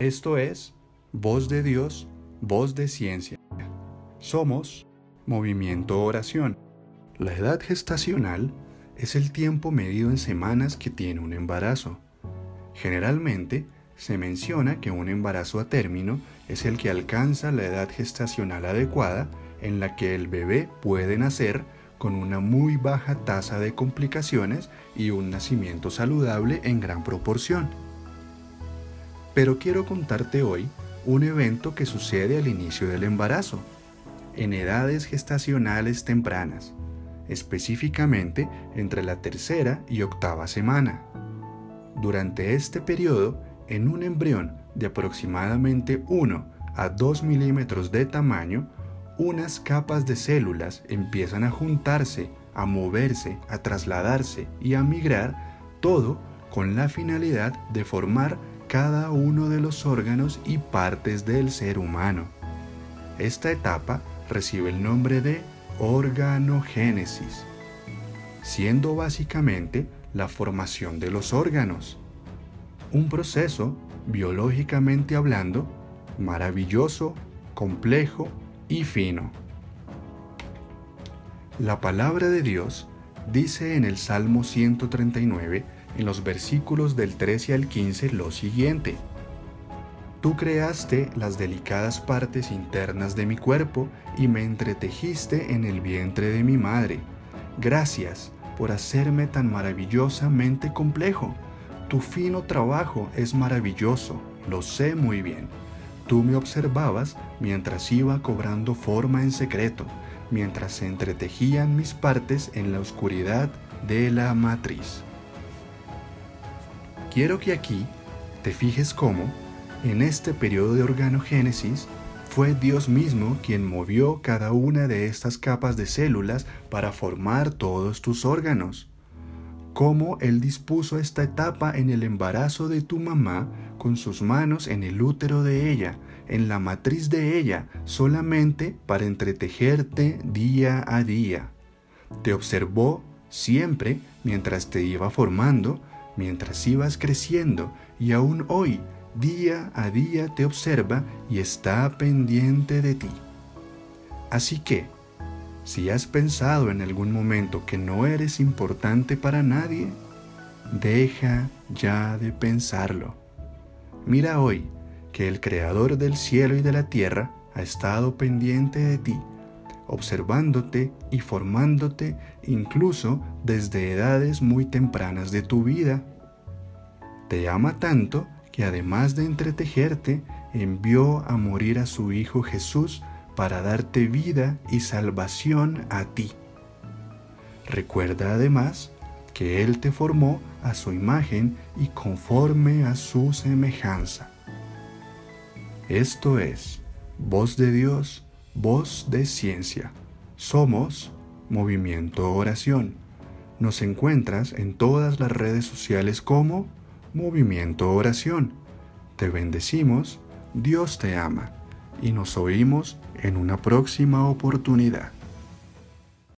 Esto es Voz de Dios, Voz de Ciencia. Somos Movimiento Oración. La edad gestacional es el tiempo medido en semanas que tiene un embarazo. Generalmente se menciona que un embarazo a término es el que alcanza la edad gestacional adecuada en la que el bebé puede nacer con una muy baja tasa de complicaciones y un nacimiento saludable en gran proporción. Pero quiero contarte hoy un evento que sucede al inicio del embarazo, en edades gestacionales tempranas, específicamente entre la tercera y octava semana. Durante este periodo, en un embrión de aproximadamente 1 a 2 milímetros de tamaño, unas capas de células empiezan a juntarse, a moverse, a trasladarse y a migrar, todo con la finalidad de formar cada uno de los órganos y partes del ser humano. Esta etapa recibe el nombre de organogénesis, siendo básicamente la formación de los órganos. Un proceso, biológicamente hablando, maravilloso, complejo y fino. La palabra de Dios dice en el Salmo 139, en los versículos del 13 al 15, lo siguiente. Tú creaste las delicadas partes internas de mi cuerpo y me entretejiste en el vientre de mi madre. Gracias por hacerme tan maravillosamente complejo. Tu fino trabajo es maravilloso, lo sé muy bien. Tú me observabas mientras iba cobrando forma en secreto, mientras se entretejían mis partes en la oscuridad de la matriz. Quiero que aquí te fijes cómo, en este periodo de organogénesis, fue Dios mismo quien movió cada una de estas capas de células para formar todos tus órganos cómo Él dispuso esta etapa en el embarazo de tu mamá con sus manos en el útero de ella, en la matriz de ella, solamente para entretejerte día a día. Te observó siempre mientras te iba formando, mientras ibas creciendo, y aún hoy, día a día te observa y está pendiente de ti. Así que, si has pensado en algún momento que no eres importante para nadie, deja ya de pensarlo. Mira hoy que el Creador del cielo y de la tierra ha estado pendiente de ti, observándote y formándote incluso desde edades muy tempranas de tu vida. Te ama tanto que además de entretejerte, envió a morir a su Hijo Jesús para darte vida y salvación a ti. Recuerda además que Él te formó a su imagen y conforme a su semejanza. Esto es voz de Dios, voz de ciencia. Somos Movimiento Oración. Nos encuentras en todas las redes sociales como Movimiento Oración. Te bendecimos, Dios te ama y nos oímos en una próxima oportunidad.